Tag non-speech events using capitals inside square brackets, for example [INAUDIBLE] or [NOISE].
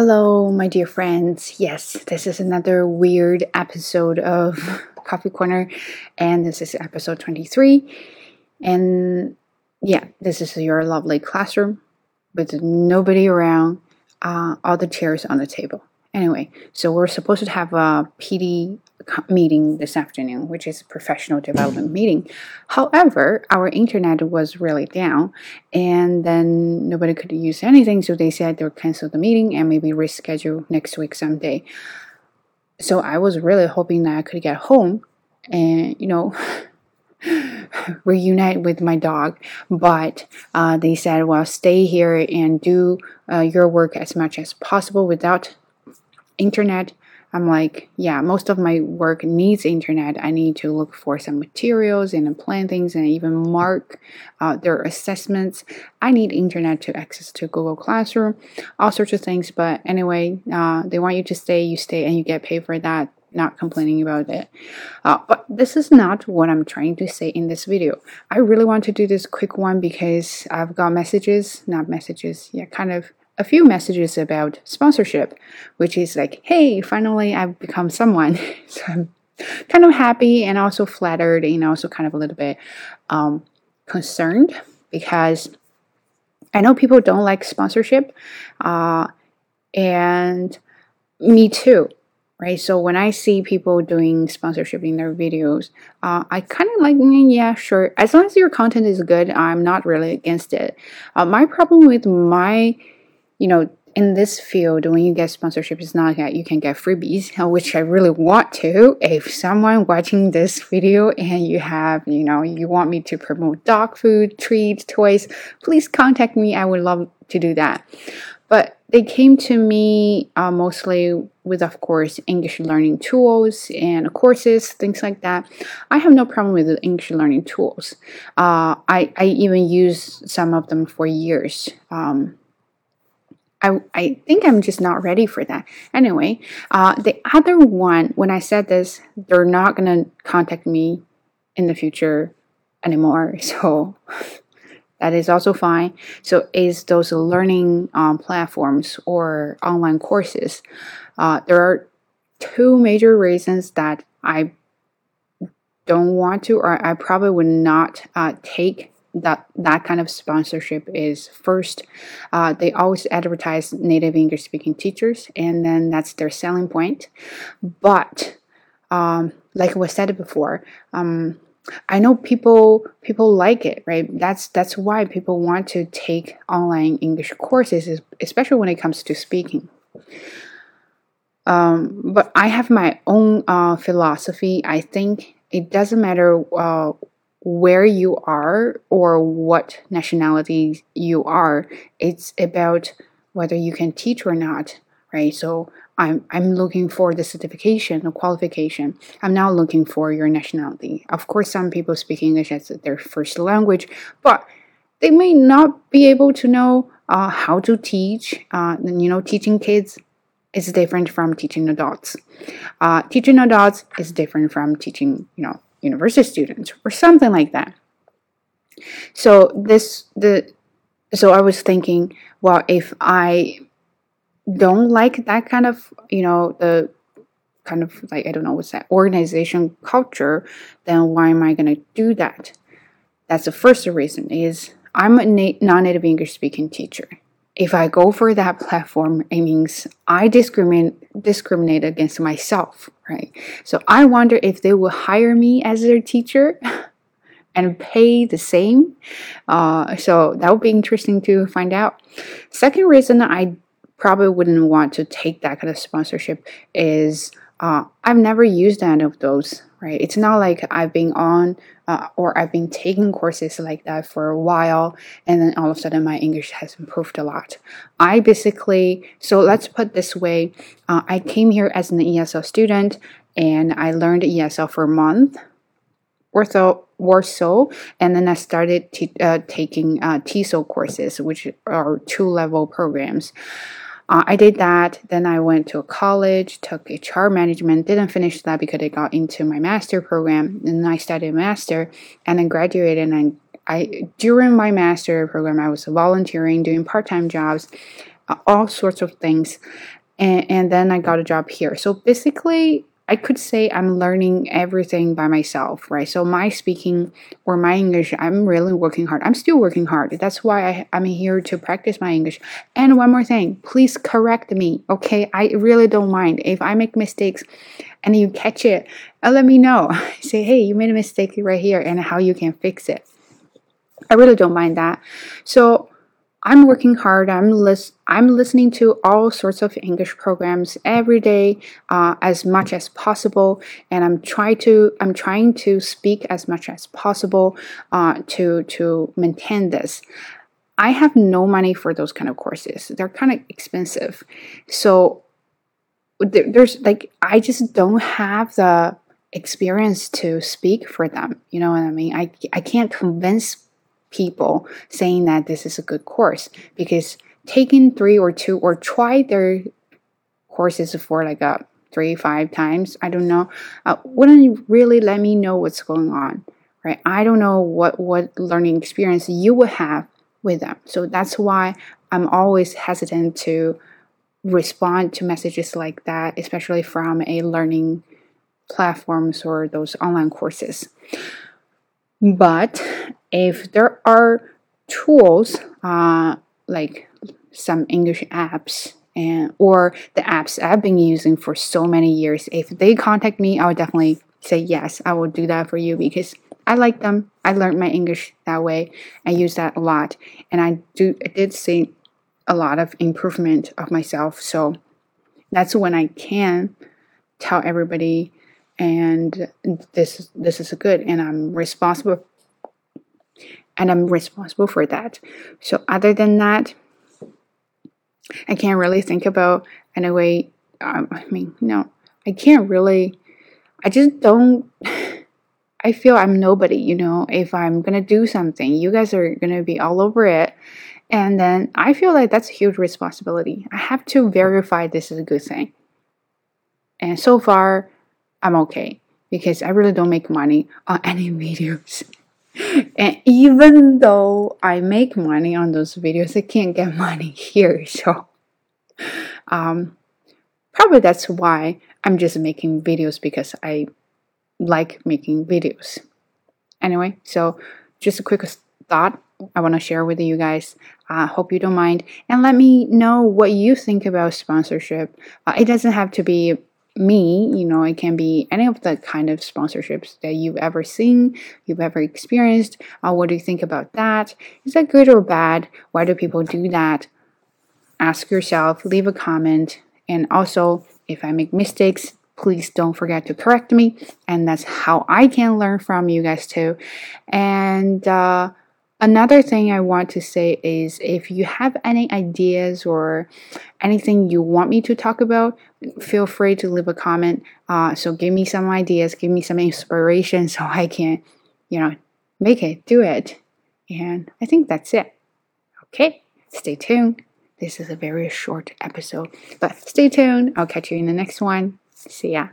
Hello, my dear friends. Yes, this is another weird episode of [LAUGHS] Coffee Corner, and this is episode 23. And yeah, this is your lovely classroom with nobody around, uh, all the chairs on the table. Anyway, so we're supposed to have a PD meeting this afternoon, which is a professional development [CLEARS THROAT] meeting. However, our internet was really down, and then nobody could use anything, so they said they would cancel the meeting and maybe reschedule next week someday. So I was really hoping that I could get home and you know [LAUGHS] reunite with my dog, but uh, they said, "Well, stay here and do uh, your work as much as possible without internet." I'm like, yeah, most of my work needs internet. I need to look for some materials and plan things and even mark uh, their assessments. I need internet to access to Google Classroom, all sorts of things. But anyway, uh, they want you to stay, you stay, and you get paid for that. Not complaining about it. Uh, but this is not what I'm trying to say in this video. I really want to do this quick one because I've got messages, not messages, yeah, kind of a few messages about sponsorship, which is like, hey, finally I've become someone. [LAUGHS] so I'm kind of happy and also flattered and also kind of a little bit um, concerned because I know people don't like sponsorship, uh, and me too, right? So when I see people doing sponsorship in their videos, uh, I kind of like, mm, yeah, sure. As long as your content is good, I'm not really against it. Uh, my problem with my you know, in this field, when you get sponsorship, it's not that you can get freebies, uh, which I really want to. If someone watching this video and you have, you know, you want me to promote dog food, treats, toys, please contact me. I would love to do that. But they came to me uh, mostly with, of course, English learning tools and courses, things like that. I have no problem with the English learning tools. Uh, I, I even use some of them for years. Um, I, I think I'm just not ready for that. Anyway, uh, the other one, when I said this, they're not going to contact me in the future anymore. [LAUGHS] So that is also fine. So is those learning um, platforms or online courses. Uh, there are two major reasons that I don't want to, or I probably would not uh, take that that kind of sponsorship is first. Uh, they always advertise native english speaking teachers and then that's their selling point. But um, like was said before um, i know people people like it right? That's that's why people want to take online english courses especially when it comes to speaking. Um, but i have my own uh, philosophy. I think it doesn't matter uh, where you are or what nationality you are. It's about whether you can teach or not, right? So I'm I'm looking for the certification or qualification. I'm not looking for your nationality. Of course, some people speak English as their first language, but they may not be able to know uh, how to teach. Uh, you know, teaching kids is different from teaching adults. Uh, teaching adults is different from teaching, you know, university students or something like that. So this the so I was thinking, well, if I don't like that kind of you know the kind of like I don't know what's that organization culture, then why am I going to do that? That's the first reason is I'm a na- non-native English speaking teacher if I go for that platform, it means I discriminate discriminate against myself, right? So I wonder if they will hire me as their teacher [LAUGHS] and pay the same. Uh, so that would be interesting to find out. Second reason I probably wouldn't want to take that kind of sponsorship is uh, I've never used any of those, right? It's not like I've been on uh, or I've been taking courses like that for a while and then all of a sudden my English has improved a lot. I basically, so let's put this way uh, I came here as an ESL student and I learned ESL for a month or so, or so and then I started t- uh, taking uh, TESOL courses, which are two level programs. Uh, I did that. Then I went to college, took HR management. Didn't finish that because I got into my master program. And I studied master, and then graduated. And I, I during my master program, I was volunteering, doing part time jobs. uh, all sorts of things. And, and then I got a job here. So basically, I could say I'm learning everything by myself, right? So my speaking or my English, I'm really working hard. I'm still working hard. That's why I, I'm here to practice my English. And one more thing, please correct me, okay? I really don't mind if I make mistakes and you catch it. Uh, let me know. [LAUGHS] Say, hey, you made a mistake right here, and how you can fix it. I really don't mind that. So I'm working hard. I'm lis- I'm listening to all sorts of English programs every day, uh, as much as possible, and I'm trying to I'm trying to speak as much as possible uh, to to maintain this. I have no money for those kind of courses. They're kind of expensive, so there, there's like I just don't have the experience to speak for them. You know what I mean? I I can't convince people saying that this is a good course. Because taking three or two or try their courses for like a three five times i don't know uh, wouldn't really let me know what's going on right? I don't know what what learning experience you would have with them. So that's why i'm always hesitant to respond to messages like that especially from a learning platforms or those online courses. But if there are tools uh, like some English apps and or the apps I've been using for so many years, if they contact me, I would definitely say yes, I will do that for you because I like them. I learned my English that way. I use that a lot, and I do I did see a lot of improvement of myself. So that's when I can tell everybody and this this is good and i'm responsible and i'm responsible for that. So other than that i can't really think about anyway um, i mean no i can't really i just don't [SIGHS] i feel i'm nobody you know? If i'm gonna do something you guys are gonna be all over it. And then i feel like that's a huge responsibility. I have to verify this is a good thing. And so far I'm okay because I really don't make money on [LAUGHS] any videos. And even though I make money on those videos, I can't get [LAUGHS] money here. So, um, probably that's why I'm just making videos because I like making videos. Anyway, so just a quick thought I want to share with you guys. I uh, hope you don't mind. And let me know what you think about sponsorship. Uh, it doesn't have to be me, you know, it can be any of the kind of sponsorships that you've ever seen, you've ever experienced. Uh, what do you think about that? Is that good or bad? Why do people do that? Ask yourself, leave a comment, and also if I make mistakes, please don't forget to correct me. And that's how I can learn from you guys too. And uh, Another thing I want to say is if you have any ideas or anything you want me to talk about, feel free to leave a comment. Uh, so give me some ideas, give me some inspiration so I can, you know, make it, do it. And I think that's it. Okay, stay tuned. This is a very short episode, but stay tuned. I'll catch you in the next one. See ya.